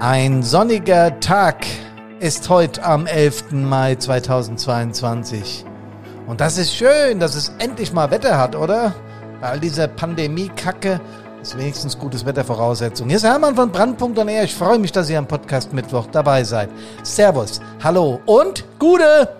Ein sonniger Tag ist heute am 11. Mai 2022. Und das ist schön, dass es endlich mal Wetter hat, oder? Bei all dieser Pandemie-Kacke ist wenigstens gutes Wettervoraussetzung. Hier ist Hermann von Brandpunkt und Ich freue mich, dass ihr am Podcast Mittwoch dabei seid. Servus, hallo und Gute!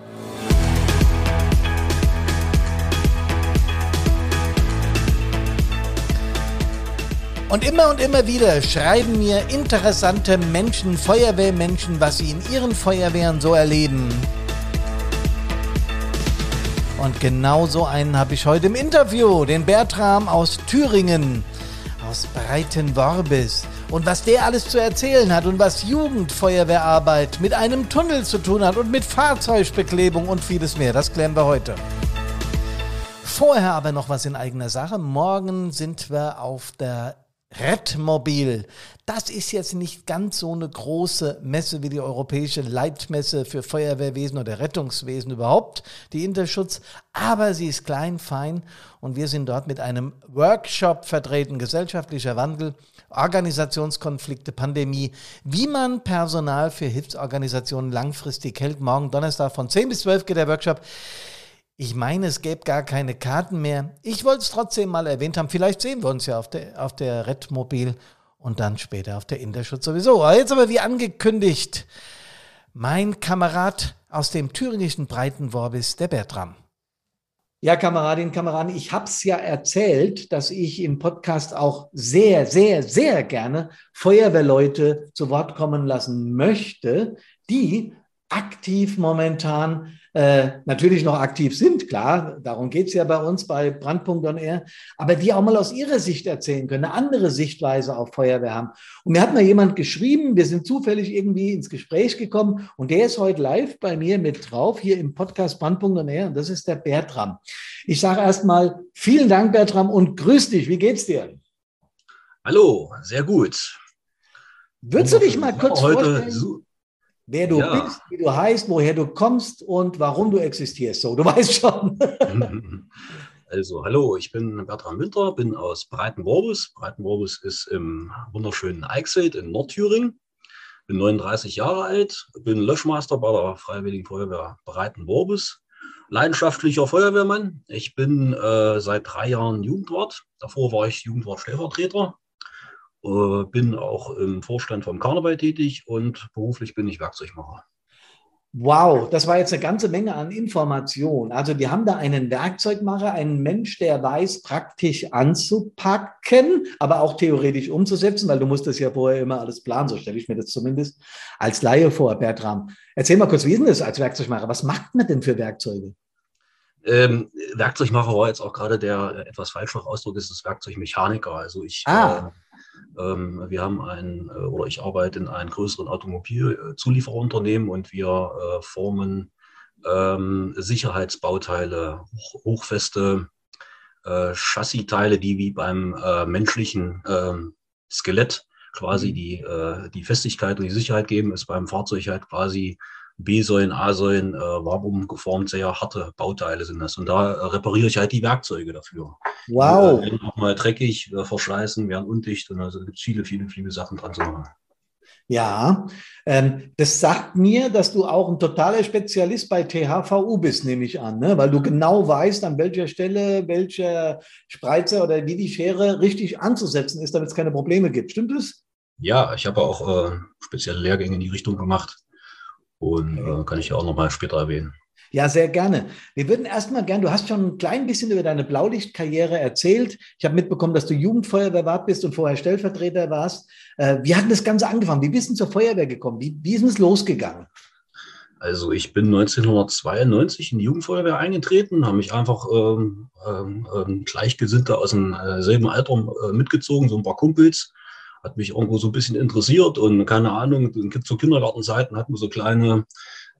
Und immer und immer wieder schreiben mir interessante Menschen, Feuerwehrmenschen, was sie in ihren Feuerwehren so erleben. Und genau so einen habe ich heute im Interview, den Bertram aus Thüringen, aus Breitenworbis. Und was der alles zu erzählen hat und was Jugendfeuerwehrarbeit mit einem Tunnel zu tun hat und mit Fahrzeugbeklebung und vieles mehr, das klären wir heute. Vorher aber noch was in eigener Sache. Morgen sind wir auf der Redmobil. Das ist jetzt nicht ganz so eine große Messe wie die Europäische Leitmesse für Feuerwehrwesen oder Rettungswesen überhaupt, die Interschutz, aber sie ist klein, fein und wir sind dort mit einem Workshop vertreten, gesellschaftlicher Wandel, Organisationskonflikte, Pandemie, wie man Personal für Hilfsorganisationen langfristig hält. Morgen Donnerstag von 10 bis 12 geht der Workshop. Ich meine, es gäbe gar keine Karten mehr. Ich wollte es trotzdem mal erwähnt haben. Vielleicht sehen wir uns ja auf der, auf der Redmobil und dann später auf der Interschutz sowieso. Aber jetzt aber wie angekündigt, mein Kamerad aus dem thüringischen Breitenworbis, der Bertram. Ja, Kameradinnen, Kameraden, ich habe es ja erzählt, dass ich im Podcast auch sehr, sehr, sehr gerne Feuerwehrleute zu Wort kommen lassen möchte, die aktiv momentan äh, natürlich noch aktiv sind, klar, darum geht es ja bei uns bei Brandpunkt on Air, aber die auch mal aus ihrer Sicht erzählen können, eine andere Sichtweise auf Feuerwehr haben. Und mir hat mal jemand geschrieben, wir sind zufällig irgendwie ins Gespräch gekommen und der ist heute live bei mir mit drauf, hier im Podcast Brandpunkt on Air und das ist der Bertram. Ich sage erstmal vielen Dank, Bertram, und grüß dich. Wie geht's dir? Hallo, sehr gut. Würdest du dich mal kurz vorstellen? Wer du ja. bist, wie du heißt, woher du kommst und warum du existierst. So, du weißt schon. Also, hallo, ich bin Bertram Winter, bin aus Breitenworbis. Breitenworbis ist im wunderschönen Eichsfeld in Nordthüringen. Bin 39 Jahre alt, bin Löschmeister bei der Freiwilligen Feuerwehr Breitenworbis. Leidenschaftlicher Feuerwehrmann. Ich bin äh, seit drei Jahren Jugendwart. Davor war ich Jugendwart-Stellvertreter äh, bin auch im Vorstand vom Karneval tätig und beruflich bin ich Werkzeugmacher. Wow, das war jetzt eine ganze Menge an Informationen. Also die haben da einen Werkzeugmacher, einen Mensch, der weiß, praktisch anzupacken, aber auch theoretisch umzusetzen, weil du musst das ja vorher immer alles planen, so stelle ich mir das zumindest als Laie vor, Bertram. Erzähl mal kurz, wie ist denn das als Werkzeugmacher? Was macht man denn für Werkzeuge? Ähm, Werkzeugmacher war jetzt auch gerade der etwas falschere Ausdruck, ist das Werkzeugmechaniker. Also ich ah. äh, wir haben ein, äh, oder ich arbeite in einem größeren Automobilzulieferunternehmen und wir äh, formen ähm, Sicherheitsbauteile, hochfeste äh, Chassiteile, die wie beim menschlichen ähm, Skelett quasi mhm. die, die Festigkeit und die Sicherheit geben, ist beim Fahrzeug halt quasi B-Säulen, A-Säulen, äh, Wabum geformt, sehr harte Bauteile sind das. Und da äh, repariere ich halt die Werkzeuge dafür. Wow. Die, äh, werden auch mal dreckig, äh, verschleißen, werden undicht und also gibt viele, viele, viele Sachen dran zu machen. Ja, ähm, das sagt mir, dass du auch ein totaler Spezialist bei THVU bist, nehme ich an, ne? weil du genau weißt, an welcher Stelle welcher Spreizer oder wie die Schere richtig anzusetzen ist, damit es keine Probleme gibt. Stimmt das? Ja, ich habe auch äh, spezielle Lehrgänge in die Richtung gemacht. Und äh, kann ich ja auch nochmal später erwähnen. Ja, sehr gerne. Wir würden erstmal gerne, du hast schon ein klein bisschen über deine Blaulichtkarriere erzählt. Ich habe mitbekommen, dass du Jugendfeuerwehrwart bist und vorher Stellvertreter warst. Äh, wie hat das Ganze angefangen? Wie bist du zur Feuerwehr gekommen? Wie, wie ist es losgegangen? Also ich bin 1992 in die Jugendfeuerwehr eingetreten, habe mich einfach ähm, ähm, ähm Gleichgesinnte aus demselben äh, Alter äh, mitgezogen, so ein paar Kumpels hat mich irgendwo so ein bisschen interessiert und keine Ahnung, zu Kindergartenzeiten hatten wir so kleine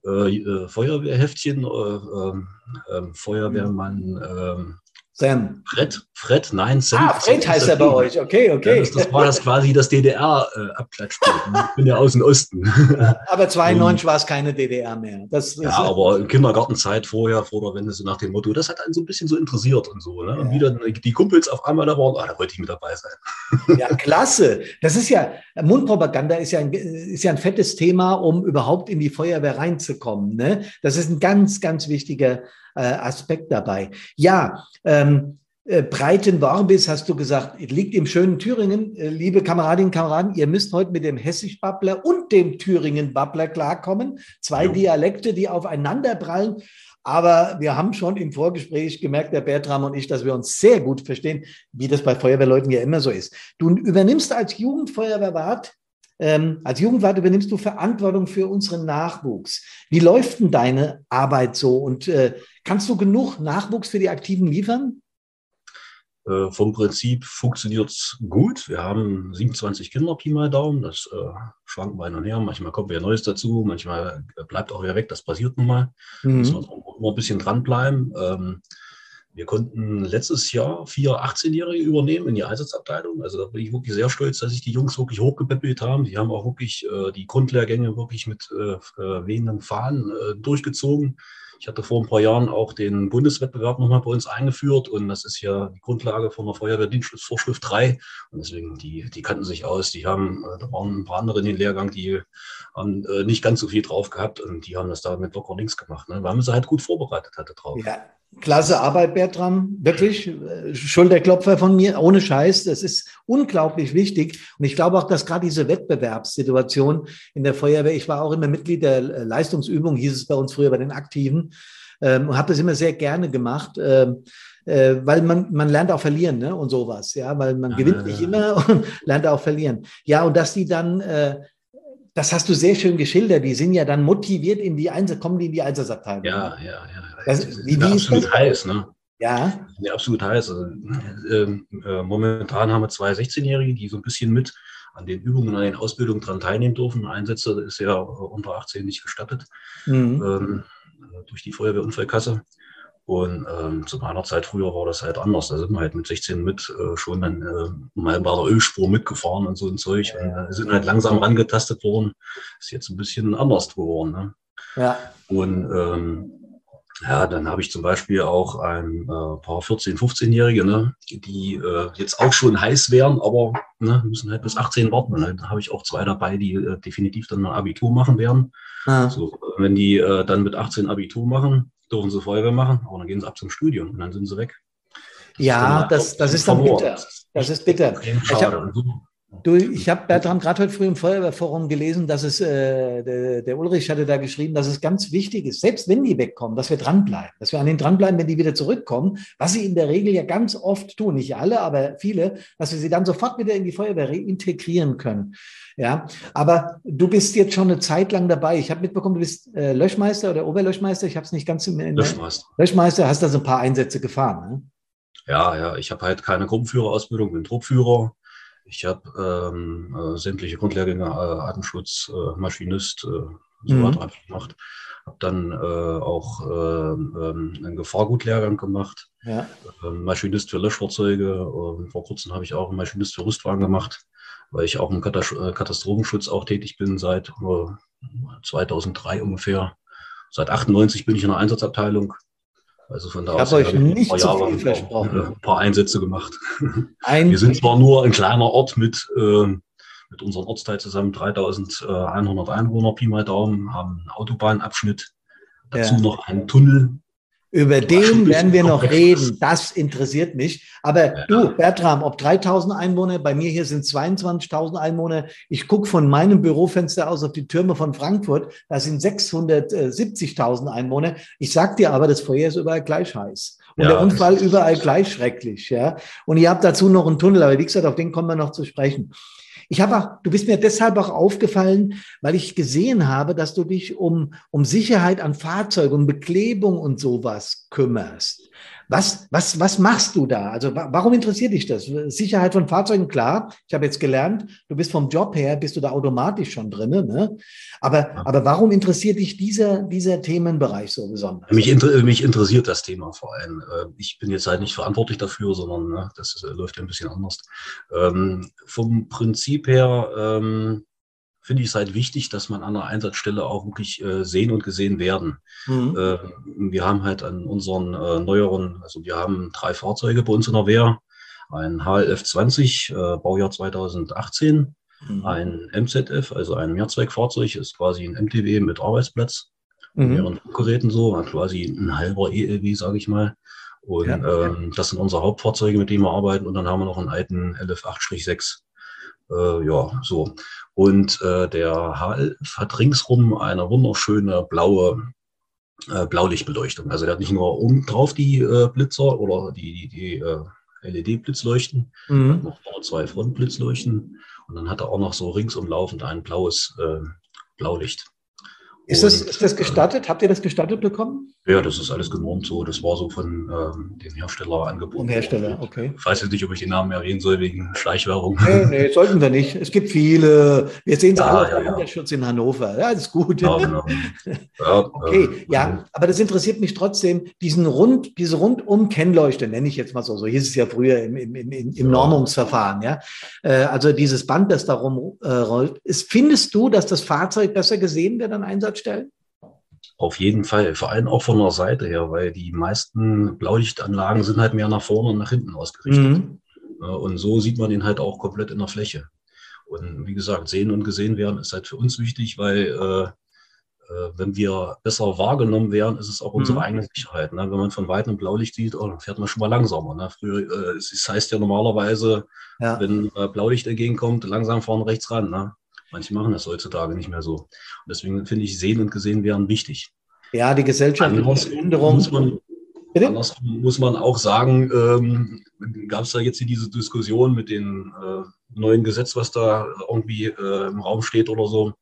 äh, äh Feuerwehrheftchen, äh, ähm, ähm, Feuerwehrmann, äh, Sam. Fred, Fred, nein, Sam. Ah, Fred heißt er bei euch, okay, okay. Ja, das, das, war das quasi das DDR-Abklatschspiel. Äh, ich bin ja aus dem Osten. aber 92 war es keine DDR mehr. Das, das ja, aber in Kindergartenzeit vorher, vor der Wende, so nach dem Motto, das hat einen so ein bisschen so interessiert und so. Ne? Und wie dann die Kumpels auf einmal da waren, ah, da wollte ich mit dabei sein. ja, klasse. Das ist ja, Mundpropaganda ist ja, ein, ist ja ein fettes Thema, um überhaupt in die Feuerwehr reinzukommen. Ne? Das ist ein ganz, ganz wichtiger äh, Aspekt dabei. Ja, ähm, äh, Breitenwarbis, hast du gesagt, liegt im schönen Thüringen. Äh, liebe Kameradinnen und Kameraden, ihr müsst heute mit dem Hessisch-Babbler und dem Thüringen-Babbler klarkommen. Zwei jo. Dialekte, die aufeinander prallen. Aber wir haben schon im Vorgespräch gemerkt, der Bertram und ich, dass wir uns sehr gut verstehen, wie das bei Feuerwehrleuten ja immer so ist. Du übernimmst als Jugendfeuerwehrwart ähm, als Jugendwart übernimmst du Verantwortung für unseren Nachwuchs. Wie läuft denn deine Arbeit so? Und äh, kannst du genug Nachwuchs für die Aktiven liefern? Äh, vom Prinzip funktioniert es gut. Wir haben 27 Kinder, Pi mal Daumen. Das äh, schwankt mal hin und her. Manchmal kommt wieder Neues dazu, manchmal bleibt auch wieder weg. Das passiert nun mal. Mhm. Müssen wir immer ein bisschen dranbleiben. Ähm, wir konnten letztes Jahr vier 18-Jährige übernehmen in die Einsatzabteilung. Also da bin ich wirklich sehr stolz, dass sich die Jungs wirklich hochgepäppelt haben. Die haben auch wirklich äh, die Grundlehrgänge wirklich mit äh, wehenden Fahnen äh, durchgezogen. Ich hatte vor ein paar Jahren auch den Bundeswettbewerb nochmal bei uns eingeführt und das ist ja die Grundlage von der Feuerwehrdienstvorschrift 3 und deswegen, die, die kannten sich aus, die haben, äh, da waren ein paar andere in den Lehrgang, die haben äh, nicht ganz so viel drauf gehabt und die haben das da mit locker links gemacht, ne? weil man sie halt gut vorbereitet hatte drauf. Ja, Klasse Arbeit, Bertram. Wirklich. Schulterklopfer von mir, ohne Scheiß. Das ist unglaublich wichtig. Und ich glaube auch, dass gerade diese Wettbewerbssituation in der Feuerwehr, ich war auch immer Mitglied der Leistungsübung, hieß es bei uns früher bei den Aktiven, ähm, und habe das immer sehr gerne gemacht. Ähm, äh, weil man, man lernt auch verlieren ne? und sowas, ja, weil man ja, gewinnt nicht immer und lernt auch verlieren. Ja, und dass die dann äh, das hast du sehr schön geschildert. Die sind ja dann motiviert in die Einsatz, kommen die in die Einsatzabteilung. Ja, ja, ja. Das, das wie, wie absolut heiß, ne? Ja. ja absolut heiß. Also, äh, äh, momentan haben wir zwei 16-Jährige, die so ein bisschen mit an den Übungen, an den Ausbildungen dran teilnehmen dürfen. Einsätze ist ja unter 18 nicht gestattet mhm. ähm, durch die Feuerwehrunfallkasse. Und ähm, zu meiner Zeit früher war das halt anders. Da sind wir halt mit 16 mit äh, schon dann äh, mal bei der Ölspur mitgefahren und so ein Zeug. Und äh, sind halt langsam rangetastet worden. Ist jetzt ein bisschen anders geworden. Ne? Ja. Und ähm, ja, dann habe ich zum Beispiel auch ein äh, paar 14-, 15-Jährige, ne, die äh, jetzt auch schon heiß wären, aber ne, müssen halt bis 18 warten. Und dann habe ich auch zwei dabei, die äh, definitiv dann ein Abitur machen werden. Ah. So, wenn die äh, dann mit 18 Abitur machen, dürfen sie Feuerwehr machen, aber dann gehen sie ab zum Studium und dann sind sie weg. Das ja, das, das ist dann bitter. Das ist bitter. Ich habe Du, ich habe Bertram gerade heute früh im Feuerwehrforum gelesen, dass es, äh, der, der, Ulrich hatte da geschrieben, dass es ganz wichtig ist, selbst wenn die wegkommen, dass wir dranbleiben, dass wir an denen dranbleiben, wenn die wieder zurückkommen, was sie in der Regel ja ganz oft tun, nicht alle, aber viele, dass wir sie dann sofort wieder in die Feuerwehr reintegrieren können. Ja, aber du bist jetzt schon eine Zeit lang dabei. Ich habe mitbekommen, du bist äh, Löschmeister oder Oberlöschmeister. Ich habe es nicht ganz im Löschmeister. Löschmeister, hast also ein paar Einsätze gefahren. Ne? Ja, ja, ich habe halt keine Gruppenführerausbildung, bin Truppführer. Ich habe ähm, äh, sämtliche Grundlehrgänge, äh, Atemschutz, äh, Maschinist, äh, so mhm. weiter gemacht. Habe dann äh, auch ähm, ähm, einen Gefahrgutlehrgang gemacht. Ja. Ähm, Maschinist für Löschfahrzeuge. vor kurzem habe ich auch einen Maschinist für Rüstwagen gemacht, weil ich auch im äh, Katastrophenschutz auch tätig bin seit 2003 ungefähr. Seit 98 bin ich in der Einsatzabteilung. Also von da ich aus habe euch nicht zu viel versprochen. Ein paar Einsätze gemacht. Ein Wir sind zwar nur ein kleiner Ort mit, äh, mit unserem Ortsteil zusammen 3100 Einwohner, Pi mal Daumen, haben einen Autobahnabschnitt, dazu ja. noch einen Tunnel, über den werden wir noch reden. Das interessiert mich. Aber du, Bertram, ob 3000 Einwohner, bei mir hier sind 22.000 Einwohner. Ich gucke von meinem Bürofenster aus auf die Türme von Frankfurt. Da sind 670.000 Einwohner. Ich sag dir aber, das Feuer ist überall gleich heiß. Und ja, der Unfall überall gleich schrecklich. Ja. Und ihr habt dazu noch einen Tunnel. Aber wie gesagt, auf den kommen wir noch zu sprechen. Ich habe auch, du bist mir deshalb auch aufgefallen, weil ich gesehen habe, dass du dich um, um Sicherheit an Fahrzeugen, um Beklebung und sowas kümmerst. Was, was, was machst du da? Also warum interessiert dich das? Sicherheit von Fahrzeugen, klar. Ich habe jetzt gelernt, du bist vom Job her, bist du da automatisch schon drin. Ne? Aber, aber warum interessiert dich dieser, dieser Themenbereich so besonders? Mich, inter mich interessiert das Thema vor allem. Äh, ich bin jetzt halt nicht verantwortlich dafür, sondern ne, das äh, läuft ja ein bisschen anders. Ähm, vom Prinzip her ähm, finde ich es halt wichtig, dass man an der Einsatzstelle auch wirklich äh, sehen und gesehen werden. Mhm. Äh, wir haben halt an unseren äh, neueren, also wir haben drei Fahrzeuge bei uns in der Wehr. Ein HLF 20, äh, Baujahr 2018, mhm. ein MZF, also ein Mehrzweckfahrzeug, ist quasi ein MTW mit Arbeitsplatz, mhm. mehreren Geräten so, quasi ein halber ELW, sage ich mal. Und ja. ähm, das sind unsere Hauptfahrzeuge, mit denen wir arbeiten. Und dann haben wir noch einen alten LF8-6. Äh, ja, so. Und äh, der HLF hat ringsrum eine wunderschöne blaue äh, Blaulichtbeleuchtung. Also der hat nicht nur oben drauf die äh, Blitzer oder die, die, die äh, LED-Blitzleuchten, mhm. noch zwei Frontblitzleuchten und dann hat er auch noch so ringsum laufend ein blaues äh, Blaulicht. Ist das, ist das gestattet? Habt ihr das gestattet bekommen? Ja, das ist alles genormt so. Das war so von ähm, dem Hersteller angeboten. Vom Hersteller, okay. Ich weiß jetzt nicht, ob ich den Namen erwähnen soll wegen Schleichwerbung. Nee, nee, sollten wir nicht. Es gibt viele. Wir sehen es ja, alle ja, ja. Schutz in Hannover. Ja, das ist gut. Ja, genau. ja, okay, äh, ja, aber das interessiert mich trotzdem. Diesen Rund, diese Rundum-Kennleuchte, nenne ich jetzt mal so. So hieß es ja früher im, im, im, im Normungsverfahren. Ja? Äh, also dieses Band, das darum äh, rollt. Ist, findest du, dass das Fahrzeug besser gesehen wird an Einsatz? Stellen? Auf jeden Fall, vor allem auch von der Seite her, weil die meisten Blaulichtanlagen sind halt mehr nach vorne und nach hinten ausgerichtet. Mhm. Und so sieht man ihn halt auch komplett in der Fläche. Und wie gesagt, sehen und gesehen werden ist halt für uns wichtig, weil äh, äh wenn wir besser wahrgenommen werden, ist es auch unsere mhm. eigene Sicherheit. Ne? Wenn man von weitem Blaulicht sieht, oh, dann fährt man schon mal langsamer. Ne? Früher, äh, es heißt ja normalerweise, ja. wenn äh, Blaulicht entgegenkommt, langsam vorne rechts ran. Ne? Manche machen das heutzutage nicht mehr so. Und deswegen finde ich, sehen und gesehen werden wichtig. Ja, die gesellschaftliche Änderung. Muss man, andersrum muss man auch sagen, ähm, gab es da jetzt hier diese Diskussion mit dem äh, neuen Gesetz, was da irgendwie äh, im Raum steht oder so,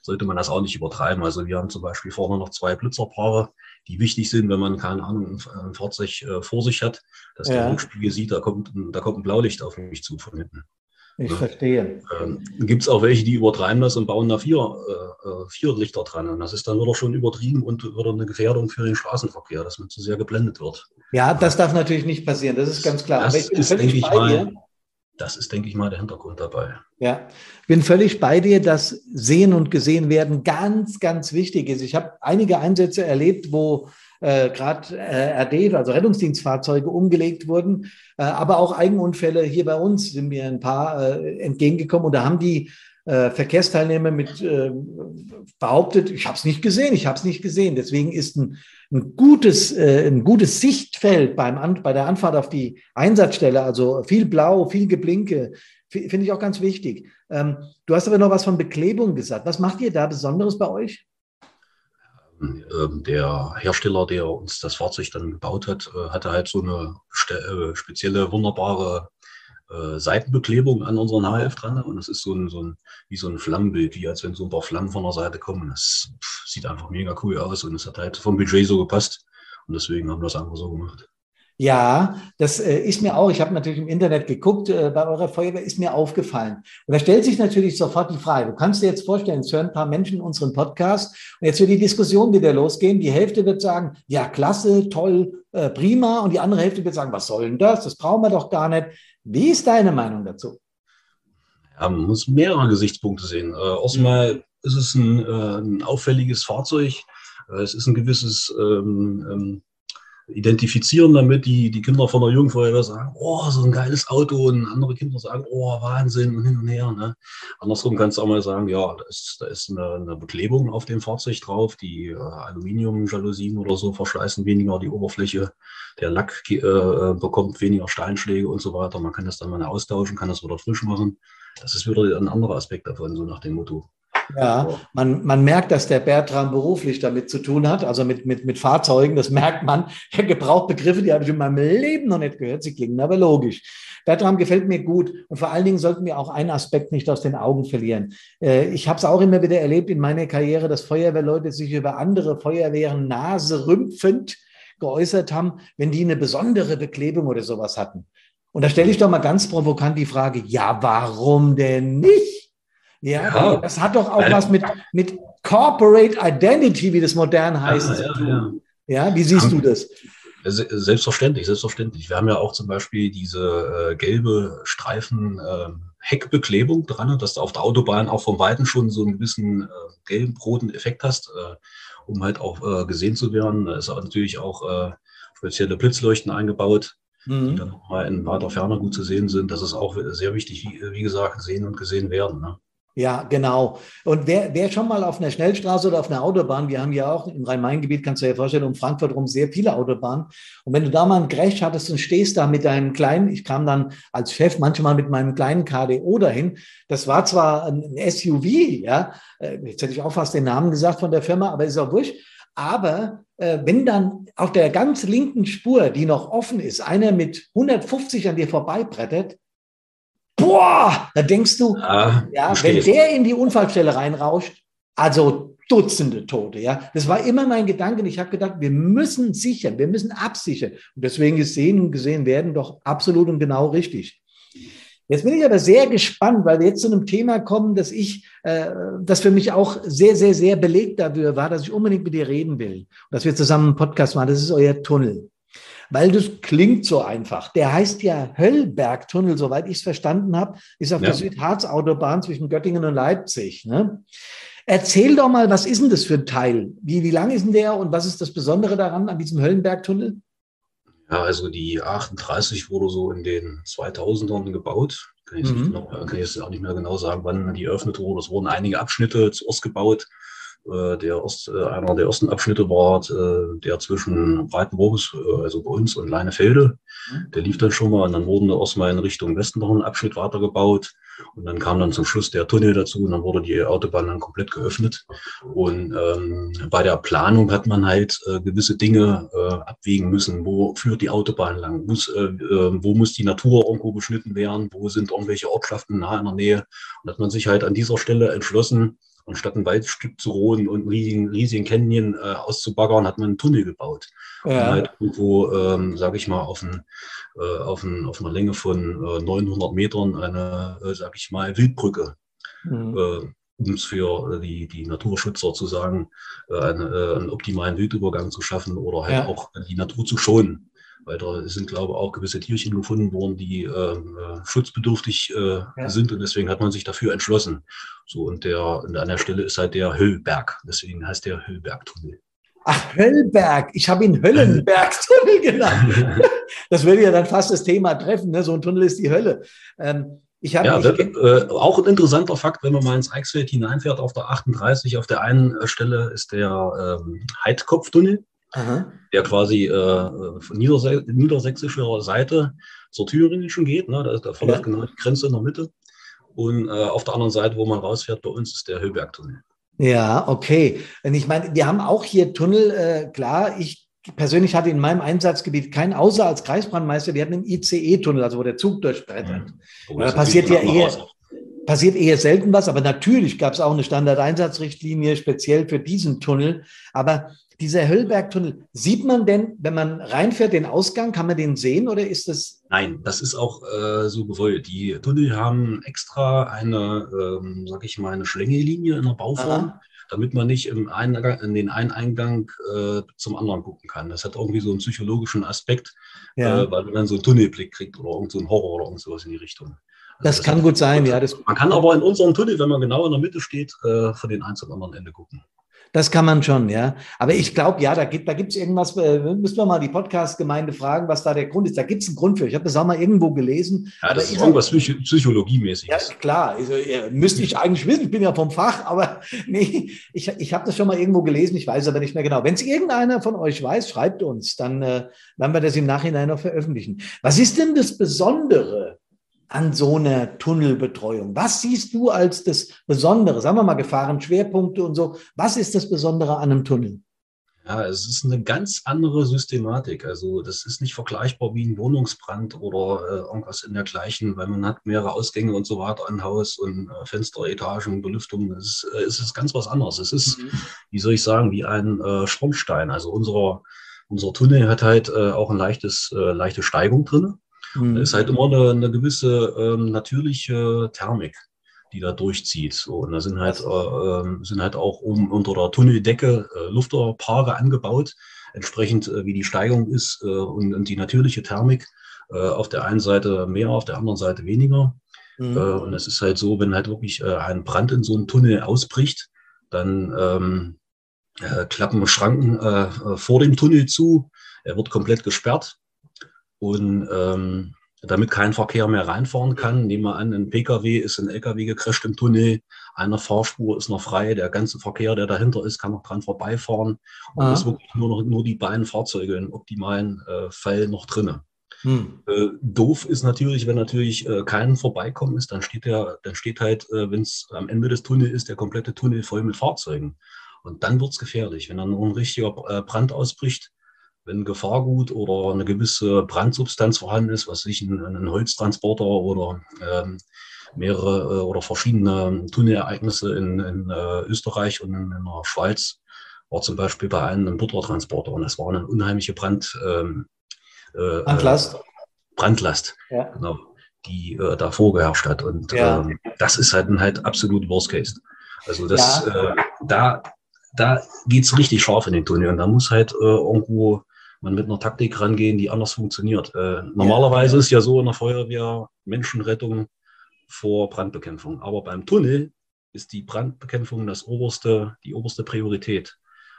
sollte man das auch nicht übertreiben. Also wir haben zum Beispiel vorne noch zwei Blitzerpaare, die wichtig sind, wenn man, keine Ahnung, ein Fahrzeug äh, vor sich hat, dass ja. der Rückspiegel sieht, da kommt, da kommt ein Blaulicht auf mich zu von hinten. Ich verstehe. Ähm, Gibt es auch welche, die übertreiben das und bauen da vier, äh, äh, vier Lichter dran. Und das ist dann wieder schon übertrieben und wieder eine Gefährdung für den Straßenverkehr, dass man zu sehr geblendet wird. Ja, das darf natürlich nicht passieren, das ist ganz klar. Das ist, denke ich mal, das ist, denke ich mal, der Hintergrund dabei. Ja, ich bin völlig bei dir, dass Sehen und Gesehen werden ganz, ganz wichtig ist. Ich habe einige Einsätze erlebt, wo äh, gerade äh, RD, also Rettungsdienstfahrzeuge, umgelegt wurden. Äh, aber auch Eigenunfälle hier bei uns sind mir ein paar äh, entgegengekommen und da haben die äh, Verkehrsteilnehmer mit äh, behauptet, ich habe es nicht gesehen, ich habe es nicht gesehen. Deswegen ist ein, ein gutes, äh, ein gutes Sichtfeld beim An bei der Anfahrt auf die Einsatzstelle, also viel Blau, viel Geblinke, finde ich auch ganz wichtig. Ähm, du hast aber noch was von Beklebung gesagt. Was macht ihr da Besonderes bei euch? Ähm, der Hersteller, der uns das Fahrzeug dann gebaut hat, äh, hatte halt so eine äh, spezielle, wunderbare äh, Seitenbeklebung an unseren HF dran. Und das ist so ein, so ein, wie so ein Flammenbild, wie als wenn so ein paar Flammen von der Seite kommen. Das sieht einfach mega cool aus und es hat halt vom Budget so gepasst. Und deswegen haben wir das einfach so gemacht. Ja, das äh, ist mir auch, ich habe natürlich im Internet geguckt, äh, bei eurer Feuerwehr ist mir aufgefallen. Und da stellt sich natürlich sofort die Frage, du kannst dir jetzt vorstellen, es hören ein paar Menschen unseren Podcast und jetzt wird die Diskussion wieder losgehen. Die Hälfte wird sagen, ja, klasse, toll, äh, prima. Und die andere Hälfte wird sagen, was soll denn das? Das brauchen wir doch gar nicht. Wie ist deine Meinung dazu? Ja, man muss mehrere Gesichtspunkte sehen. Äh, erstmal ist es ein, äh, ein auffälliges Fahrzeug. Äh, es ist ein gewisses ähm, ähm, identifizieren damit. Die, die Kinder von der Jugendfeuerwehr sagen, oh, so ein geiles Auto. Und andere Kinder sagen, oh, Wahnsinn und hin und her. Ne? Andersrum kannst du auch mal sagen, ja, da ist, da ist eine, eine Beklebung auf dem Fahrzeug drauf. Die äh, Aluminiumjalousien oder so verschleißen weniger die Oberfläche. Der Lack äh, bekommt weniger Steinschläge und so weiter. Man kann das dann mal austauschen, kann das wieder frisch machen. Das ist wieder ein anderer Aspekt davon, so nach dem Motto. Ja, man, man merkt, dass der Bertram beruflich damit zu tun hat, also mit, mit, mit Fahrzeugen, das merkt man. Er gebraucht Begriffe, die habe ich in meinem Leben noch nicht gehört, sie klingen aber logisch. Bertram gefällt mir gut und vor allen Dingen sollten wir auch einen Aspekt nicht aus den Augen verlieren. Äh, ich habe es auch immer wieder erlebt in meiner Karriere, dass Feuerwehrleute sich über andere Feuerwehren Nase rümpfend geäußert haben, wenn die eine besondere Beklebung oder sowas hatten. Und da stelle ich doch mal ganz provokant die Frage, ja, warum denn nicht? Ja, ja. das hat doch auch was mit, mit Corporate Identity, wie das modern heißt, ja, zu tun. Ja, wie siehst du das? Selbstverständlich, selbstverständlich. Wir haben ja auch zum Beispiel diese äh, gelbe Streifen äh, Heckbeklebung dran, dass du auf der Autobahn auch vom Weiten schon so einen gewissen äh, gelben, roten Effekt hast, äh, um halt auch äh, gesehen zu werden. Da ist auch natürlich auch äh, spezielle Blitzleuchten eingebaut, mhm. die dann auch mal in weiter Ferne gut zu sehen sind. Das ist auch sehr wichtig, wie, wie gesagt, sehen und gesehen werden. Ne? Ja, genau. Und wer, wer schon mal auf einer Schnellstraße oder auf einer Autobahn, wir haben ja auch im Rhein-Main-Gebiet, kannst du dir vorstellen, um Frankfurt rum sehr viele Autobahnen. Und wenn du da mal einen Crash hattest und stehst da mit deinem kleinen, ich kam dann als Chef manchmal mit meinem kleinen KDO dahin. Das war zwar ein SUV, ja, äh, jetzt hätte ich auch fast den Namen gesagt von der Firma, aber ist auch wurscht. Aber äh, wenn dann auf der ganz linken Spur, die noch offen ist, einer mit 150 an dir vorbeibrettert, boah, da denkst du, ja, ja wenn der in die Unfallstelle reinrauscht, also Dutzende Tote, ja. Das war immer mein Gedanke. Ich habe gedacht, wir müssen sichern, wir müssen absichern. Und deswegen ist Sehen und Gesehen werden doch absolut und genau richtig. Jetzt bin ich aber sehr gespannt, weil wir jetzt zu einem Thema kommen, das ich, äh, das für mich auch sehr, sehr, sehr belegt dafür war, dass ich unbedingt mit dir reden will. Und dass wir zusammen einen Podcast machen. Das ist euer Tunnel weil das klingt so einfach. Der heißt ja Höllbergtunnel, soweit ich es verstanden habe, ist auf ja. der Südharz-Autobahn zwischen Göttingen und Leipzig. Ne? Erzähl doch mal, was ist denn das für ein Teil? Wie, wie lang ist denn der und was ist das Besondere daran, an diesem Höllenbergtunnel? Ja, also die 38 wurde so in den 2000ern gebaut. Kann ich, mhm. genau, kann ich jetzt auch nicht mehr genau sagen, wann die eröffnet wurde. Es wurden einige Abschnitte zuerst gebaut. Äh, der Ost, äh, einer der ersten Abschnitte war äh, der zwischen Breitenburgs, also bei uns, und Leinefelde. Mhm. Der lief dann schon mal und dann wurden da erstmal in Richtung Westen noch ein Abschnitt weitergebaut. Und dann kam dann zum Schluss der Tunnel dazu und dann wurde die Autobahn dann komplett geöffnet. Und ähm, bei der Planung hat man halt äh, gewisse Dinge äh, abwägen müssen. Wo führt die Autobahn lang? Muss, äh, wo muss die Natur irgendwo beschnitten werden? Wo sind irgendwelche Ortschaften nah in der Nähe? Und hat man sich halt an dieser Stelle entschlossen, und statt ein Waldstück zu roden und einen riesigen, riesigen Canyon äh, auszubaggern, hat man einen Tunnel gebaut. Ja. Und halt irgendwo, ähm, sage ich mal, auf, ein, äh, auf, ein, auf einer Länge von äh, 900 Metern eine, äh, sage ich mal, Wildbrücke. Mhm. Äh, um es für die, die Naturschützer zu sagen, äh, eine, äh, einen optimalen Wildübergang zu schaffen oder halt ja. auch die Natur zu schonen weil da sind, glaube ich, auch gewisse Tierchen gefunden worden, die ähm, äh, schutzbedürftig äh, ja. sind und deswegen hat man sich dafür entschlossen. So, und der, und an der Stelle ist halt der Höllberg, deswegen heißt der Höllbergtunnel. Ach, Höllberg. Ich habe ihn Höllenbergtunnel genannt. das würde ja dann fast das Thema treffen. Ne? So ein Tunnel ist die Hölle. Ähm, ich hab, ja, ich, äh, auch ein interessanter Fakt, wenn man mal ins Eichsfeld hineinfährt, auf der 38, auf der einen Stelle ist der ähm, Heidkopftunnel. Aha. der quasi äh, von niedersä niedersächsischer Seite zur thüringischen geht. Ne? Da, da verläuft ja. genau die Grenze in der Mitte. Und äh, auf der anderen Seite, wo man rausfährt, bei uns ist der Höhlbergtunnel. Ja, okay. Und ich meine, wir haben auch hier Tunnel, äh, klar, ich persönlich hatte in meinem Einsatzgebiet keinen, außer als Kreisbrandmeister, wir hatten einen ICE-Tunnel, also wo der Zug durchbrettert. Mhm. Da passiert ja eher, passiert eher selten was, aber natürlich gab es auch eine Standardeinsatzrichtlinie speziell für diesen Tunnel. Aber dieser Höllbergtunnel, sieht man denn, wenn man reinfährt, den Ausgang, kann man den sehen oder ist das? Nein, das ist auch äh, so gewollt. Die Tunnel haben extra eine, ähm, sag ich mal, eine Schlängelinie in der Bauform. Aha damit man nicht im Eingang, in den einen Eingang äh, zum anderen gucken kann. Das hat irgendwie so einen psychologischen Aspekt, ja. äh, weil man dann so einen Tunnelblick kriegt oder irgend so einen Horror oder irgend sowas in die Richtung. Also das, das, kann gut sein, ja. Das man kann aber in unserem Tunnel, wenn man genau in der Mitte steht, äh, von den einen zum anderen Ende gucken. Das kann man schon, ja. Aber ich glaube, ja, da gibt da gibt's irgendwas, äh, müssen wir mal die Podcast-Gemeinde fragen, was da der Grund ist. Da gibt es einen Grund für. Ich habe das auch mal irgendwo gelesen. Ja, das ist irgendwas Psycho Psychologiemäßiges. Ja, klar. Also, müsste ich eigentlich wissen. Ich bin ja vom Fach, aber nee, ich, ich habe das schon mal irgendwo gelesen. Ich weiß aber nicht mehr genau. Wenn es irgendeiner von euch weiß, schreibt uns. Dann äh, werden wir das im Nachhinein noch veröffentlichen. Was ist denn das Besondere an so einer Tunnelbetreuung? Was siehst du als das Besondere? Sagen wir mal Gefahrenschwerpunkte und so. Was ist das Besondere an einem Tunnel? Ja, es ist eine ganz andere Systematik. Also das ist nicht vergleichbar wie ein Wohnungsbrand oder äh, irgendwas in dergleichen, weil man hat mehrere Ausgänge und so weiter an Haus und äh, Fenster, Etagen, Belüftung. Es ist, äh, es ist ganz was anderes. Es ist, mhm. wie soll ich sagen, wie ein äh, Schornstein. Also unserer unser Tunnel hat halt äh, auch ein leichtes, äh, leichte Steigung drin. Mhm. Da ist halt immer eine, eine gewisse ähm, natürliche Thermik, die da durchzieht. Und da sind halt, äh, ähm, sind halt auch um, unter der Tunneldecke äh, Lufterpaare angebaut, entsprechend äh, wie die Steigung ist äh, und, und, die natürliche Thermik. Äh, auf der einen Seite mehr, auf der anderen Seite weniger. Mhm. Äh, und es ist halt so, wenn halt wirklich ein Brand in so einem Tunnel ausbricht, dann ähm, klappen Schranken vor dem Tunnel zu. Er wird komplett gesperrt. Und ähm, damit kein Verkehr mehr reinfahren kann. Nehmen wir an, ein Pkw ist ein Lkw gecrasht im Tunnel, eine Fahrspur ist noch frei, der ganze Verkehr, der dahinter ist, kann noch dran vorbeifahren. Und es ist wirklich nur noch nur die beiden Fahrzeuge im optimalen äh, Fall noch drin. Hm. Äh, doof ist natürlich, wenn natürlich äh, kein Vorbeikommen ist, dann steht der, dann steht halt, äh, wenn es am Ende des Tunnels ist, der komplette Tunnel voll mit Fahrzeugen. Und dann wird es gefährlich. Wenn dann nur ein richtiger äh, Brand ausbricht, wenn Gefahrgut oder eine gewisse Brandsubstanz vorhanden ist, was sich ein, ein Holztransporter oder ähm, mehrere äh, oder verschiedene Tunnelereignisse in, in äh, Österreich und in, in, der Schweiz, war zum Beispiel bei einem ein Buttertransporter und es war eine unheimliche Brand, ähm, äh, Brandlast. Brandlast, ja. genau, die äh, da vorgeherrscht hat. Und ja. ähm, das ist halt, halt absolut Worst Case. Also das, ja. äh, da, da geht's richtig scharf in den Tunnel und da muss halt äh, irgendwo man mit einer Taktik rangehen, die anders funktioniert. Äh, normalerweise ist ja so in der Feuerwehr Menschenrettung vor Brandbekämpfung. Aber beim Tunnel ist die Brandbekämpfung das oberste, die oberste Priorität.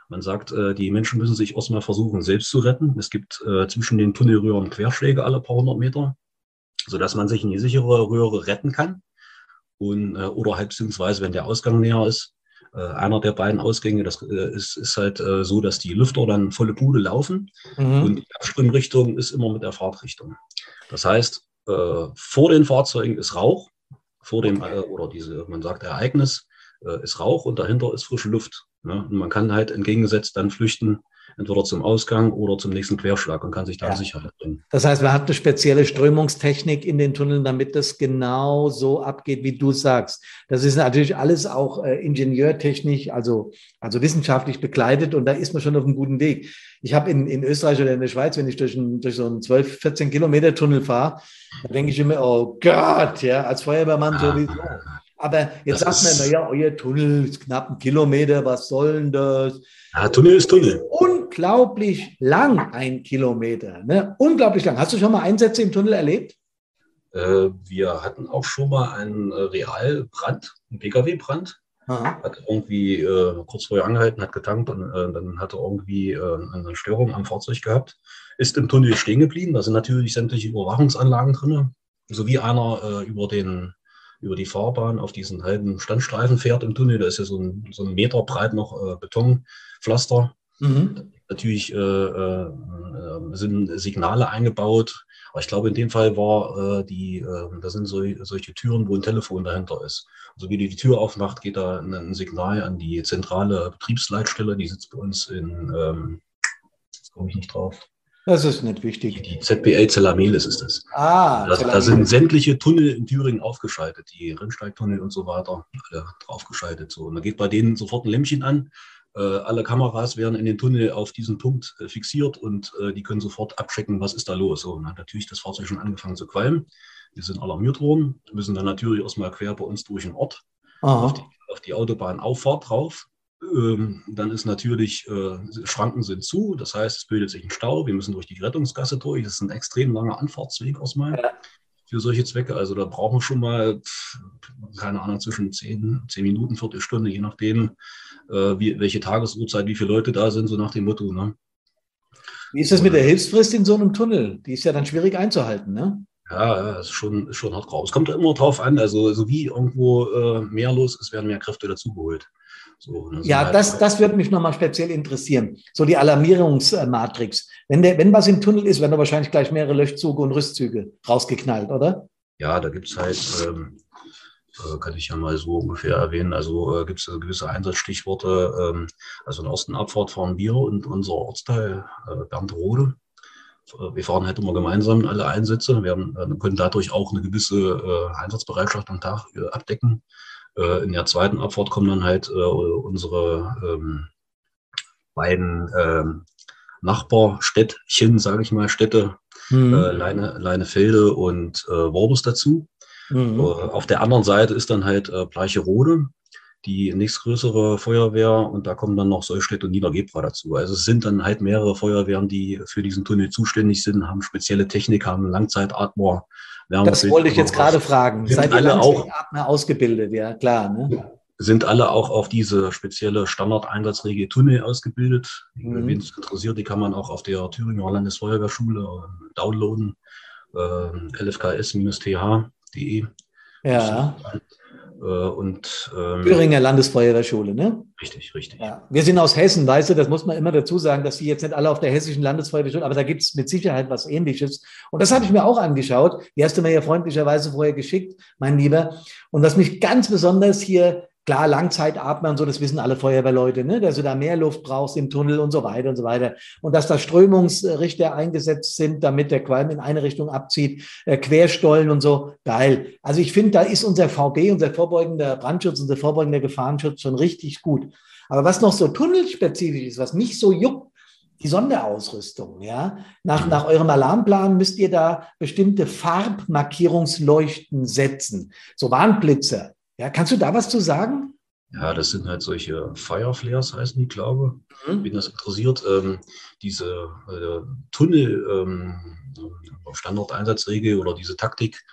Man sagt, äh, die Menschen müssen sich erstmal versuchen, selbst zu retten. Es gibt äh, zwischen den Tunnelröhren Querschläge alle paar hundert Meter, sodass man sich in die sichere Röhre retten kann. Und, äh, oder halt beziehungsweise, wenn der Ausgang näher ist, einer der beiden Ausgänge, das äh, ist, ist halt äh, so, dass die Lüfter dann volle Bude laufen mhm. und die Absprungrichtung ist immer mit der Fahrtrichtung. Das heißt, vor den Fahrzeugen ist Rauch, vor dem, oder diese, man sagt Ereignis, ist Rauch und dahinter ist frische Luft. Ne? Und man kann halt entgegengesetzt dann flüchten entweder zum Ausgang oder zum nächsten Querschlag und kann sich da ja. Sicherheit bringen. Das heißt, man hat eine spezielle Strömungstechnik in den Tunneln, damit das genau so abgeht, wie du sagst. Das ist natürlich alles auch äh, ingenieurtechnisch, also, also wissenschaftlich begleitet und da ist man schon auf einem guten Weg. Ich habe in, in Österreich oder in der Schweiz, wenn ich durch, ein, durch so einen 12, 14 Kilometer Tunnel fahre, da denke ich immer, oh Gott, ja, als Feuerwehrmann ah. sowieso. Aber jetzt das sagt man, naja, euer Tunnel ist knapp ein Kilometer, was soll denn das? Ja, Tunnel ist Tunnel. Unglaublich lang, ein Kilometer. Ne? Unglaublich lang. Hast du schon mal Einsätze im Tunnel erlebt? Äh, wir hatten auch schon mal einen äh, Realbrand, einen Pkw-Brand. Hat irgendwie äh, kurz vorher angehalten, hat getankt und äh, dann hatte irgendwie äh, eine Störung am Fahrzeug gehabt. Ist im Tunnel stehen geblieben. Da sind natürlich sämtliche Überwachungsanlagen drin. So wie einer über den über die Fahrbahn auf diesen halben Standstreifen fährt im Tunnel. Da ist ja so ein, so ein Meter breit noch äh, Betonpflaster. Mhm. Natürlich äh, äh, sind Signale eingebaut. Aber ich glaube, in dem Fall war äh, die, äh, da sind so, solche Türen, wo ein Telefon dahinter ist. Also wie die die Tür aufmacht, geht da ein, ein Signal an die zentrale Betriebsleitstelle. Die sitzt bei uns in, ähm, jetzt komme ich nicht drauf, das ist nicht wichtig. Die ZBL Zellamelis ist das. Ah, da, da sind sämtliche Tunnel in Thüringen aufgeschaltet, die Rennsteigtunnel und so weiter, alle draufgeschaltet. So. Und da geht bei denen sofort ein Lämpchen an. Äh, alle Kameras werden in den Tunnel auf diesen Punkt äh, fixiert und äh, die können sofort abchecken, was ist da los. So, und dann hat natürlich das Fahrzeug schon angefangen zu qualmen. Wir sind alarmiert worden, müssen dann natürlich erstmal quer bei uns durch den Ort auf die, auf die Autobahnauffahrt drauf. Ähm, dann ist natürlich, äh, Schranken sind zu, das heißt, es bildet sich ein Stau, wir müssen durch die Rettungsgasse durch. Das ist ein extrem langer Anfahrtsweg aus meinem. Ja. Für solche Zwecke. Also da brauchen wir schon mal, keine Ahnung, zwischen 10, 10 Minuten, Viertelstunde, je nachdem, äh, wie, welche Tagesuhrzeit, wie viele Leute da sind, so nach dem Motto. Ne? Wie ist das mit der Hilfsfrist in so einem Tunnel? Die ist ja dann schwierig einzuhalten, ne? Ja, ist schon, ist schon hart drauf. Es kommt immer drauf an, also so wie irgendwo äh, mehr los ist, werden mehr Kräfte dazugeholt. So, ne, ja, halt das, das würde mich nochmal speziell interessieren. So die Alarmierungsmatrix. Wenn, der, wenn was im Tunnel ist, werden da wahrscheinlich gleich mehrere Löschzüge und Rüstzüge rausgeknallt, oder? Ja, da gibt es halt, ähm, äh, kann ich ja mal so ungefähr erwähnen, also äh, gibt es gewisse Einsatzstichworte. Ähm, also in der ersten Abfahrt fahren wir und unser Ortsteil äh, Bernrode. Äh, wir fahren halt immer gemeinsam alle Einsätze. Wir haben, äh, können dadurch auch eine gewisse äh, Einsatzbereitschaft am Tag abdecken. Äh, in der zweiten Abfahrt kommen dann halt äh, unsere ähm, beiden ähm, Nachbarstädtchen, sage ich mal, Städte, mhm. äh, Leine, Leinefelde und äh, Worbis dazu. Mhm. Äh, auf der anderen Seite ist dann halt äh, Bleicherode, die nächstgrößere Feuerwehr und da kommen dann noch Solstedt und Niedergebra dazu. Also es sind dann halt mehrere Feuerwehren, die für diesen Tunnel zuständig sind, haben spezielle Technik, haben Langzeitatmer. Das wollte ich jetzt gerade fragen. Seid ihr alle auch ausgebildet? Ja, klar. Ne? Sind alle auch auf diese spezielle Standardeinsatzregel Tunnel ausgebildet. Mhm. Wen es interessiert, die kann man auch auf der Thüringer Landesfeuerwehrschule äh, downloaden. Äh, lfks-th.de. Ja. Äh, und, ähm, Thüringer Landesfeuerwehrschule, ne? Richtig, richtig. Ja. Wir sind aus Hessen, weißt du, das muss man immer dazu sagen, dass die jetzt nicht alle auf der hessischen Landesfeuerwehrschule, aber da gibt es mit Sicherheit was ähnliches. Und das habe ich mir auch angeschaut. Die hast du mir ja freundlicherweise vorher geschickt, mein Lieber. Und was mich ganz besonders hier Klar, Langzeitatmer und so, das wissen alle Feuerwehrleute, ne? dass du da mehr Luft brauchst im Tunnel und so weiter und so weiter. Und dass da Strömungsrichter eingesetzt sind, damit der Qualm in eine Richtung abzieht, äh, Querstollen und so, geil. Also ich finde, da ist unser VB, unser vorbeugender Brandschutz, unser vorbeugender Gefahrenschutz schon richtig gut. Aber was noch so tunnelspezifisch ist, was mich so juckt, die Sonderausrüstung, ja. Nach, nach eurem Alarmplan müsst ihr da bestimmte Farbmarkierungsleuchten setzen, so Warnblitzer. Ja, kannst du da was zu sagen? Ja, das sind halt solche Fireflares, heißen die, glaube ich. Mhm. Wenn das interessiert, ähm, diese äh, Tunnel, ähm, Standardeinsatzregel oder diese Taktik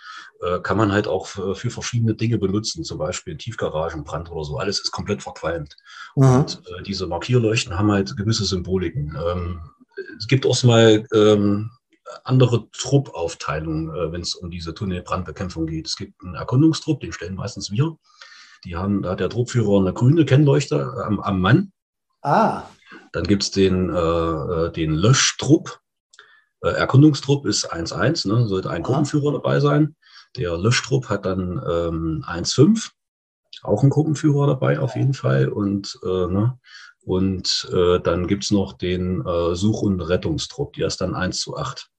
äh, kann man halt auch für, für, verschiedene Dinge benutzen, zum Beispiel Tiefgaragenbrand oder so. Alles ist komplett verqualmt. Mhm. Und äh, diese Markierleuchten haben halt gewisse Symboliken. Ähm, es gibt auch mal ähm, andere Truppaufteilung, äh, wenn es um diese Tunnelbrandbekämpfung geht. Es gibt einen Erkundungstrupp, den stellen meistens wir. Die haben, da hat der Truppführer eine grüne Kennleuchte am, am Mann. Ah. Dann gibt es den, äh, äh, den Löschtrupp. Äh, Erkundungstrupp ist 1-1, ne, sollte ein Gruppenführer dabei sein. Der Löschtrupp hat dann ähm, 1-5, auch ein Gruppenführer dabei auf jeden Fall. Und äh, ne, und äh, dann gibt es noch den äh, Such- und Rettungstrupp, die ist dann 1 zu 8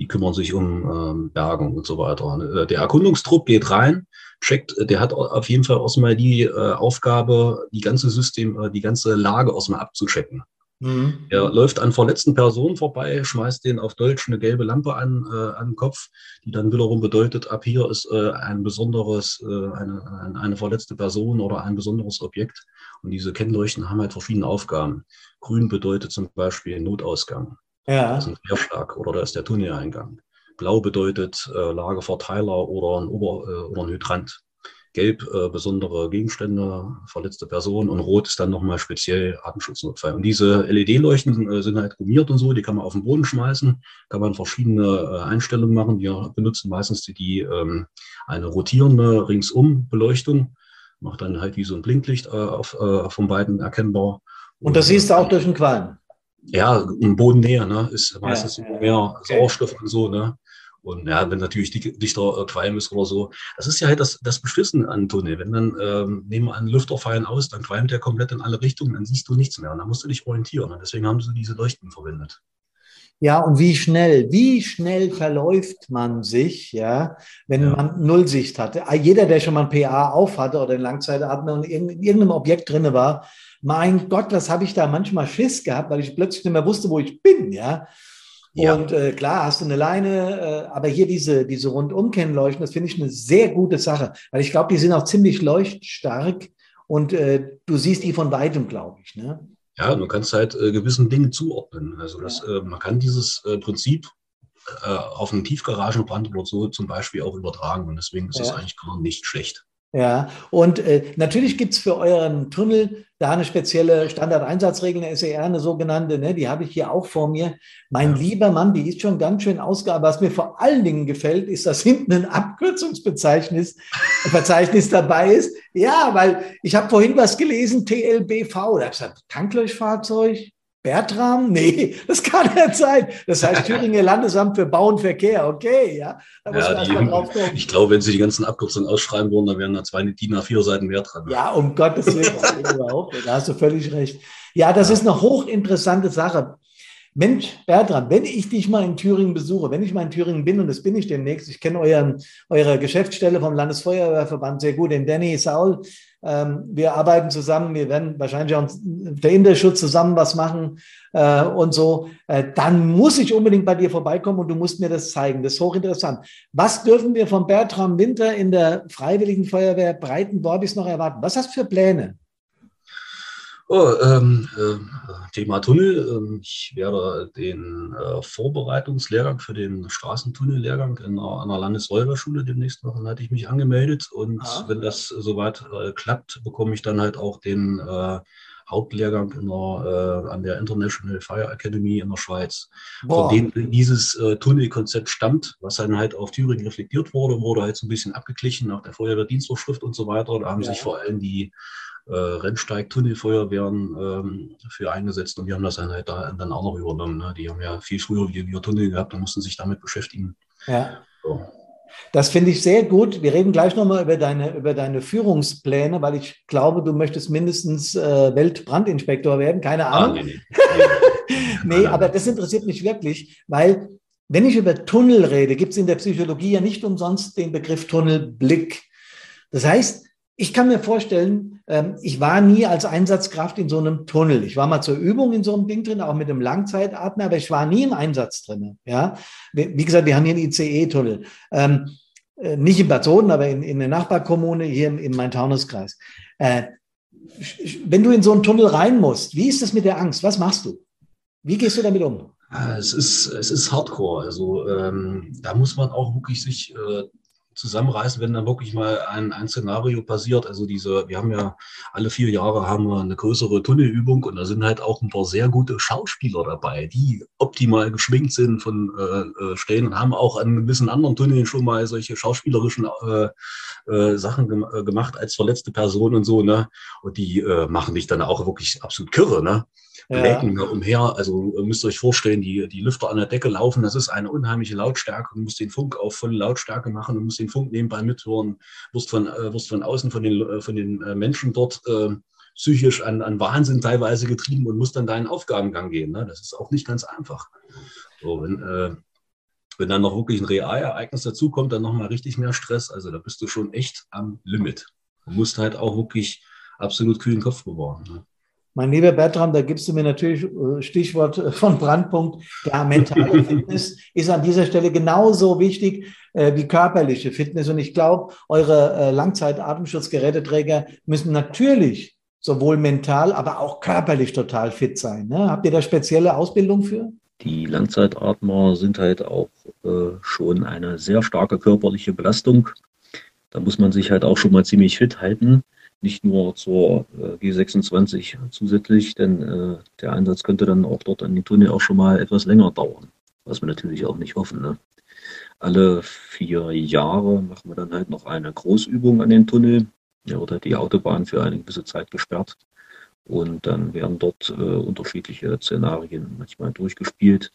die kümmern sich um ähm, Bergen und so weiter. Äh, der Erkundungstrupp geht rein, checkt, äh, der hat auf jeden Fall erstmal die äh, Aufgabe, die ganze System, äh, die ganze Lage erstmal abzuchecken. Mhm. Er läuft an verletzten Personen vorbei, schmeißt denen auf Deutsch eine gelbe Lampe an, äh, an den Kopf, die dann wiederum bedeutet, ab hier ist äh, ein besonderes, äh, eine, eine verletzte Person oder ein besonderes Objekt. Und diese Kennleuchten haben halt verschiedene Aufgaben. Grün bedeutet zum Beispiel Notausgang. Ja. Das ist ein Querschlag oder da ist der Tunneleingang. Blau bedeutet äh, Lagerverteiler oder ein, Ober, äh, oder ein Hydrant. Gelb äh, besondere Gegenstände, verletzte Personen und Rot ist dann nochmal speziell Atemschutznotfall. Und diese LED-Leuchten äh, sind halt gummiert und so, die kann man auf den Boden schmeißen, kann man verschiedene äh, Einstellungen machen. Wir benutzen meistens die, die ähm, eine rotierende Ringsum-Beleuchtung, macht dann halt wie so ein Blinklicht äh, auf, äh, von beiden erkennbar. Und das siehst du auch durch den Qualm? Ja, im Bodennähe, ne, ist meistens ja, mehr okay. Sauerstoff und so, ne. Und ja, wenn natürlich dichter äh, Qualm ist oder so, das ist ja halt das, das Beschissen an Tunnel. Wenn dann, ähm, nehmen wir einen Lüfter fallen aus, dann qualmt der komplett in alle Richtungen, dann siehst du nichts mehr. Und dann musst du dich orientieren. Und deswegen haben sie diese Leuchten verwendet. Ja, und wie schnell, wie schnell verläuft man sich, ja, wenn ja. man Nullsicht hatte. Jeder, der schon mal ein PA auf hatte oder ein Langzeitatmer und in irgendeinem Objekt drinne war, mein Gott, was habe ich da manchmal Schiss gehabt, weil ich plötzlich nicht mehr wusste, wo ich bin, ja. ja. Und äh, klar, hast du eine Leine, äh, aber hier diese, diese Rundumkennleuchten, das finde ich eine sehr gute Sache, weil ich glaube, die sind auch ziemlich leuchtstark und äh, du siehst die von weitem, glaube ich. Ne? Ja, du kannst halt äh, gewissen Dingen zuordnen. Also das, ja. Äh, man kann dieses äh, Prinzip auf einen Tiefgaragenbrand oder so zum Beispiel auch übertragen und deswegen ist ja. das eigentlich gar nicht schlecht. Ja, und äh, natürlich gibt's für euren Tunnel da eine spezielle Standardeinsatzregel, eine SER, eine sogenannte, ne, die habe ich hier auch vor mir. Mein lieber Mann, die ist schon ganz schön ausgabe. Was mir vor allen Dingen gefällt, ist, dass hinten ein Abkürzungsverzeichnis Verzeichnis dabei ist. Ja, weil ich habe vorhin was gelesen, TLBV, da habe ich gesagt, Tankleuchtfahrzeug, Bertram? Nee, das kann nicht sein. Das heißt Thüringer Landesamt für Bau und Verkehr. Okay, ja. Ja, die. Ich glaube, wenn Sie die ganzen Abkürzungen ausschreiben würden, dann wären da zwei DIN A4 Seiten mehr dran. Ja, um Gottes Willen. überhaupt. Da hast du völlig recht. Ja, das ja. ist eine hochinteressante Sache. Mensch, Bertram, wenn ich dich mal in Thüringen besuche, wenn ich mal in Thüringen bin, und das bin ich demnächst, ich kenne euren, eure Geschäftsstelle vom Landesfeuerwehrverband sehr gut, den Danny Saul, wir arbeiten zusammen, wir werden wahrscheinlich auch der Interschutz zusammen was machen äh, und so, äh, dann muss ich unbedingt bei dir vorbeikommen und du musst mir das zeigen. Das ist hochinteressant. Was dürfen wir von Bertram Winter in der Freiwilligen Feuerwehr Breitenborbis noch erwarten? Was hast du für Pläne? Oh, ähm, äh, Thema Tunnel. Ähm, ich werde den äh, Vorbereitungslehrgang für den Straßentunnellehrgang in einer, einer Landesfeuerwehrschule demnächst machen, hatte ich mich angemeldet. Und ah. wenn das soweit äh, klappt, bekomme ich dann halt auch den äh, Hauptlehrgang in der, äh, an der International Fire Academy in der Schweiz. Boah. Von dem dieses äh, Tunnelkonzept stammt, was dann halt auf Thüringen reflektiert wurde, wurde halt so ein bisschen abgeglichen nach der Feuerwehrdienstvorschrift und so weiter. Da haben ja. sich vor allem die äh, Rennsteig-Tunnelfeuerwehren ähm, für eingesetzt und wir haben das dann halt da, dann auch noch übernommen. Ne? Die haben ja viel früher wie wir Tunnel gehabt und mussten sich damit beschäftigen. Ja. So. Das finde ich sehr gut. Wir reden gleich nochmal über deine, über deine Führungspläne, weil ich glaube, du möchtest mindestens äh, Weltbrandinspektor werden. Keine ah, Ahnung. Ah, nee, nee. nee, aber das interessiert mich wirklich, weil wenn ich über Tunnel rede, gibt es in der Psychologie ja nicht umsonst den Begriff Tunnelblick. Das heißt, ich kann mir vorstellen, ähm, ich war nie als Einsatzkraft in so einem Tunnel. Ich war mal zur Übung in so einem Ding drin, auch mit einem Langzeitatmer, aber ich war nie im Einsatz drin. Ja, wie gesagt, wir haben hier einen ICE-Tunnel. Ähm, äh, nicht in Bad Soden, aber in, in der Nachbarkommune hier im, im Main-Taunus-Kreis. Äh, wenn du in so einen Tunnel rein musst, wie ist das mit der Angst? Was machst du? Wie gehst du damit um? Es ist, es ist Hardcore. Also ähm, da muss man auch wirklich sich äh, zusammenreißen, wenn dann wirklich mal ein, ein Szenario passiert. Also diese, wir haben ja alle vier Jahre haben wir eine größere Tunnelübung und da sind halt auch ein paar sehr gute Schauspieler dabei, die optimal geschminkt sind von äh, äh Stellen und haben auch an gewissen anderen Tunneln schon mal solche schauspielerischen äh, äh, Sachen gem äh, gemacht als verletzte Person und so, ne? Und die äh, machen dich dann auch wirklich absolut kirre, ne? Bläken ja. umher. Also müsst ihr euch vorstellen, die, die Lüfter an der Decke laufen, das ist eine unheimliche Lautstärke. Du musst den Funk auf volle Lautstärke machen, du musst den Funk nebenbei mithören, wirst von, äh, wirst von außen von den, äh, von den äh, Menschen dort äh, psychisch an, an Wahnsinn teilweise getrieben und musst dann deinen Aufgabengang gehen. Ne? Das ist auch nicht ganz einfach. So, wenn, äh, wenn dann noch wirklich ein Realereignis dazukommt, dann nochmal richtig mehr Stress. Also da bist du schon echt am Limit. Du musst halt auch wirklich absolut kühlen Kopf bewahren. Ne? Mein lieber Bertram, da gibst du mir natürlich äh, Stichwort äh, von Brandpunkt. Ja, mentale Fitness ist an dieser Stelle genauso wichtig äh, wie körperliche Fitness. Und ich glaube, eure Langzeit-Atemschutzgeräteträger müssen natürlich sowohl mental, aber auch körperlich total fit sein. Ne? Habt ihr da spezielle Ausbildung für? Die Langzeitatmer sind halt auch äh, schon eine sehr starke körperliche Belastung. Da muss man sich halt auch schon mal ziemlich fit halten nicht nur zur äh, G26 zusätzlich, denn äh, der Einsatz könnte dann auch dort an den Tunnel auch schon mal etwas länger dauern, was wir natürlich auch nicht hoffen. Ne? Alle vier Jahre machen wir dann halt noch eine Großübung an den Tunnel. Ja, wird halt die Autobahn für eine gewisse Zeit gesperrt. Und dann werden dort äh, unterschiedliche Szenarien manchmal durchgespielt.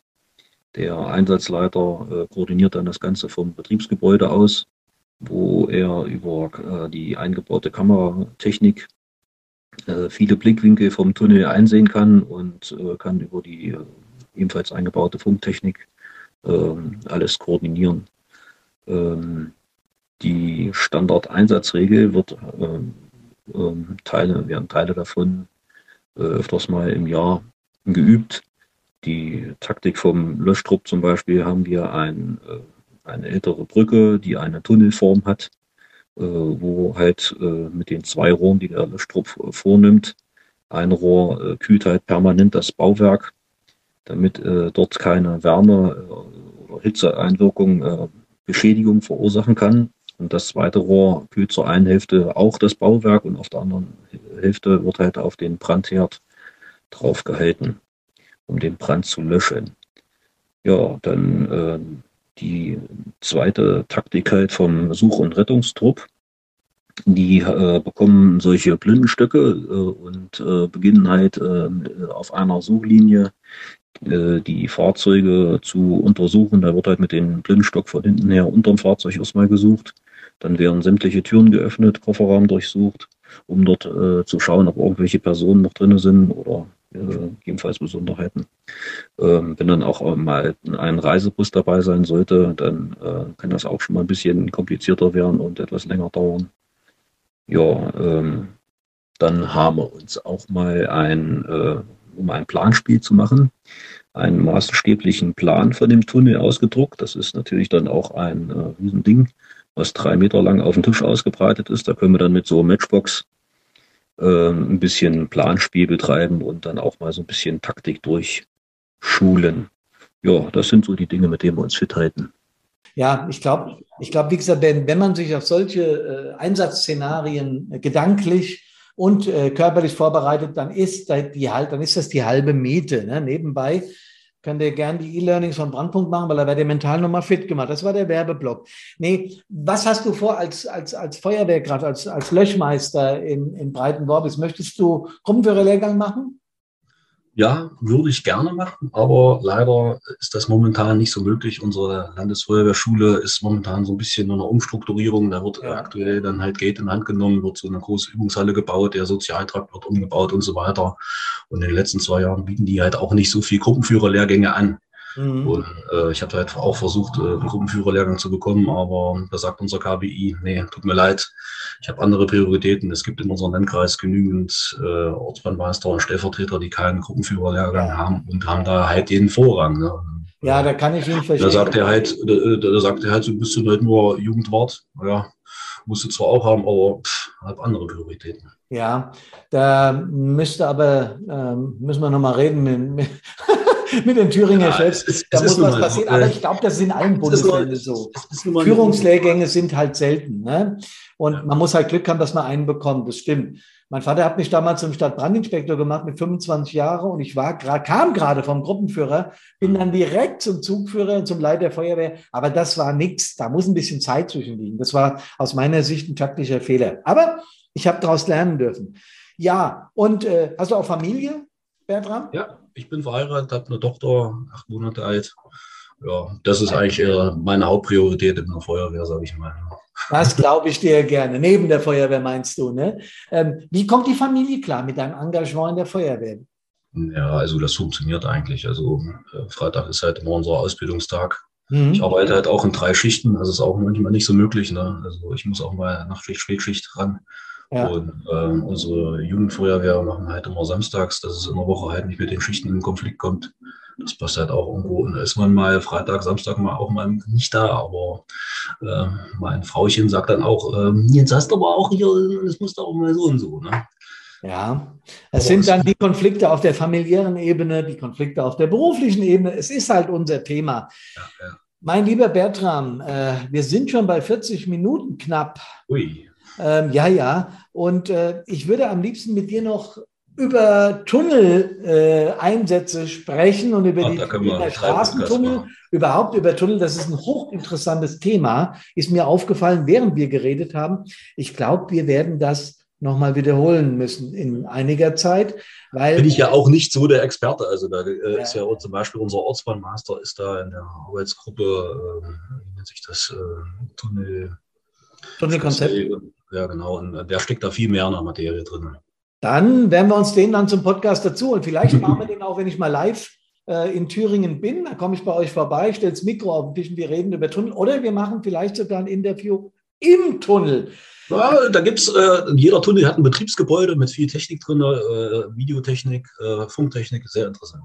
Der Einsatzleiter koordiniert dann das Ganze vom Betriebsgebäude aus wo er über äh, die eingebaute Kameratechnik äh, viele Blickwinkel vom Tunnel einsehen kann und äh, kann über die äh, ebenfalls eingebaute Funktechnik ähm, alles koordinieren. Ähm, die Standardeinsatzregel wird ähm, ähm, Teile, werden Teile davon äh, öfters mal im Jahr geübt. Die Taktik vom Löschtrupp zum Beispiel haben wir ein äh, eine ältere Brücke, die eine Tunnelform hat, äh, wo halt äh, mit den zwei Rohren, die der Löschtrupp vornimmt, ein Rohr äh, kühlt halt permanent das Bauwerk, damit äh, dort keine Wärme äh, oder Hitzeeinwirkung äh, Beschädigung verursachen kann. Und das zweite Rohr kühlt zur einen Hälfte auch das Bauwerk und auf der anderen Hälfte wird halt auf den Brandherd draufgehalten, um den Brand zu löschen. Ja, dann äh, die zweite Taktik halt vom Such- und Rettungstrupp. Die äh, bekommen solche Blindenstöcke äh, und äh, beginnen halt äh, auf einer Suchlinie die Fahrzeuge zu untersuchen. Da wird halt mit dem Blindenstock von hinten her unterm Fahrzeug erstmal gesucht. Dann werden sämtliche Türen geöffnet, Kofferraum durchsucht, um dort äh, zu schauen, ob irgendwelche Personen noch drin sind oder äh, gegebenenfalls Besonderheiten. Ähm, wenn dann auch mal ein Reisebus dabei sein sollte, dann äh, kann das auch schon mal ein bisschen komplizierter werden und etwas länger dauern. Ja, ähm, Dann haben wir uns auch mal ein, äh, um ein Planspiel zu machen, einen maßstäblichen Plan von dem Tunnel ausgedruckt. Das ist natürlich dann auch ein äh, Riesending, was drei Meter lang auf dem Tisch ausgebreitet ist. Da können wir dann mit so Matchbox äh, ein bisschen Planspiel betreiben und dann auch mal so ein bisschen Taktik durchschulen. Ja, das sind so die Dinge, mit denen wir uns fit halten. Ja, ich glaube, ich glaube, wie gesagt, wenn, wenn man sich auf solche äh, Einsatzszenarien äh, gedanklich und äh, körperlich vorbereitet, dann ist, die, dann ist das die halbe Miete. Ne? Nebenbei könnt ihr gerne die E-Learnings von Brandpunkt machen, weil da werdet ihr mental nochmal fit gemacht. Das war der Werbeblock. Nee, was hast du vor als, als, als Feuerwehrkraft, als, als Löschmeister in, in Breitenworbis? Möchtest du Gruppenführerlehrgang machen? Ja, würde ich gerne machen, aber leider ist das momentan nicht so möglich. Unsere Landesfeuerwehrschule ist momentan so ein bisschen in einer Umstrukturierung. Da wird ja. aktuell dann halt Geld in Hand genommen, wird so eine große Übungshalle gebaut, der Sozialtrakt wird umgebaut und so weiter. Und in den letzten zwei Jahren bieten die halt auch nicht so viel Gruppenführerlehrgänge an. Mhm. Und äh, ich habe halt auch versucht, äh, einen Gruppenführerlehrgang zu bekommen, aber da sagt unser KBI, nee, tut mir leid, ich habe andere Prioritäten. Es gibt in unserem Landkreis genügend äh, Ortsbrandmeister und Stellvertreter, die keinen Gruppenführerlehrgang ja. haben und haben da halt den Vorrang. Ne? Ja, da kann ich ihn verstehen. Da sagt er halt, da, da sagt er halt, du bist halt nur Jugendwart. Ja, musst du zwar auch haben, aber pff, hab andere Prioritäten. Ja, da müsste aber, ähm, müssen wir nochmal reden mit, mit den Thüringer ja, Chefs. Ist, da muss was passieren. Aber ich glaube, das ist in allen Bundesländern so. Führungslehrgänge sind halt selten. Ne? Und ja. man muss halt Glück haben, dass man einen bekommt. Das stimmt. Mein Vater hat mich damals zum Stadtbrandinspektor gemacht mit 25 Jahren und ich war kam gerade vom Gruppenführer, bin dann direkt zum Zugführer und zum Leiter der Feuerwehr. Aber das war nichts. Da muss ein bisschen Zeit zwischenliegen. Das war aus meiner Sicht ein taktischer Fehler. Aber ich habe daraus lernen dürfen. Ja, und äh, hast du auch Familie, Bertram? Ja, ich bin verheiratet, habe eine Tochter, acht Monate alt. Ja, das ist eigentlich äh, meine Hauptpriorität in der Feuerwehr, sage ich mal. Das glaube ich dir gerne. Neben der Feuerwehr meinst du, ne? Ähm, wie kommt die Familie klar mit deinem Engagement in der Feuerwehr? Ja, also das funktioniert eigentlich. Also äh, Freitag ist halt immer unser Ausbildungstag. Mhm. Ich arbeite halt auch in drei Schichten. Das ist auch manchmal nicht so möglich. Ne? Also ich muss auch mal Nachtschicht, Spätschicht ran. Ja. Und äh, unsere Jugendfeuerwehr machen halt immer samstags, dass es in der Woche halt nicht mit den Schichten in Konflikt kommt. Das passt halt auch irgendwo. Und da ist man mal Freitag, Samstag mal auch mal nicht da. Aber äh, mein Frauchen sagt dann auch, äh, jetzt hast du aber auch hier, das muss doch mal so und so. Ne? Ja, es sind dann die Konflikte auf der familiären Ebene, die Konflikte auf der beruflichen Ebene. Es ist halt unser Thema. Ja, ja. Mein lieber Bertram, äh, wir sind schon bei 40 Minuten knapp. Ui. Ähm, ja, ja. Und äh, ich würde am liebsten mit dir noch über Tunneleinsätze äh, sprechen und über Ach, die über Straßentunnel, überhaupt über Tunnel. Das ist ein hochinteressantes Thema. Ist mir aufgefallen, während wir geredet haben. Ich glaube, wir werden das nochmal wiederholen müssen in einiger Zeit. Weil Bin ich ja auch nicht so der Experte. Also da äh, ist ja zum Beispiel unser Ortsbahnmaster ist da in der Arbeitsgruppe, äh, wie nennt sich das, äh, Tunnel. Tunnelkonzept. Ja, genau. Und der steckt da viel mehr in der Materie drin. Dann werden wir uns den dann zum Podcast dazu und vielleicht machen wir den auch, wenn ich mal live äh, in Thüringen bin. Da komme ich bei euch vorbei, stelle das Mikro auf den Tisch und wir reden über Tunnel. Oder wir machen vielleicht sogar ein Interview im Tunnel. Ja, da gibt es, äh, jeder Tunnel hat ein Betriebsgebäude mit viel Technik drin, äh, Videotechnik, äh, Funktechnik, sehr interessant.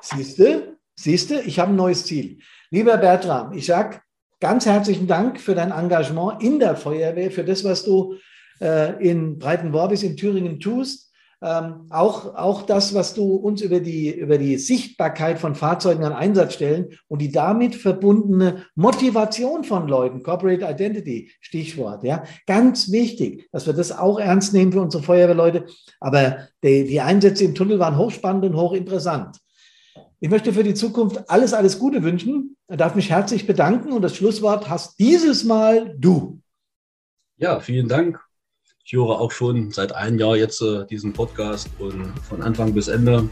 Siehst du, siehst du, ich habe ein neues Ziel. Lieber Bertram, ich sage ganz herzlichen Dank für dein Engagement in der Feuerwehr, für das, was du äh, in Breitenworbis in Thüringen tust. Ähm, auch, auch das, was du uns über die, über die Sichtbarkeit von Fahrzeugen an Einsatzstellen und die damit verbundene Motivation von Leuten, Corporate Identity, Stichwort, ja, ganz wichtig, dass wir das auch ernst nehmen für unsere Feuerwehrleute. Aber die, die Einsätze im Tunnel waren hochspannend und hochinteressant. Ich möchte für die Zukunft alles, alles Gute wünschen. Ich darf mich herzlich bedanken und das Schlusswort hast dieses Mal du. Ja, vielen Dank. Ich höre auch schon seit einem Jahr jetzt äh, diesen Podcast und von Anfang bis Ende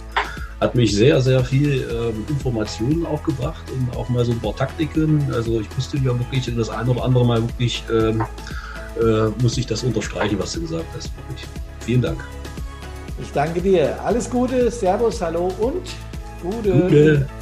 hat mich sehr, sehr viel ähm, Informationen auch gebracht und auch mal so ein paar Taktiken. Also ich musste ja wirklich das eine oder andere Mal wirklich, ähm, äh, muss ich das unterstreichen, was du gesagt hast. Wirklich. Vielen Dank. Ich danke dir. Alles Gute, Servus, hallo und Gute. Gute.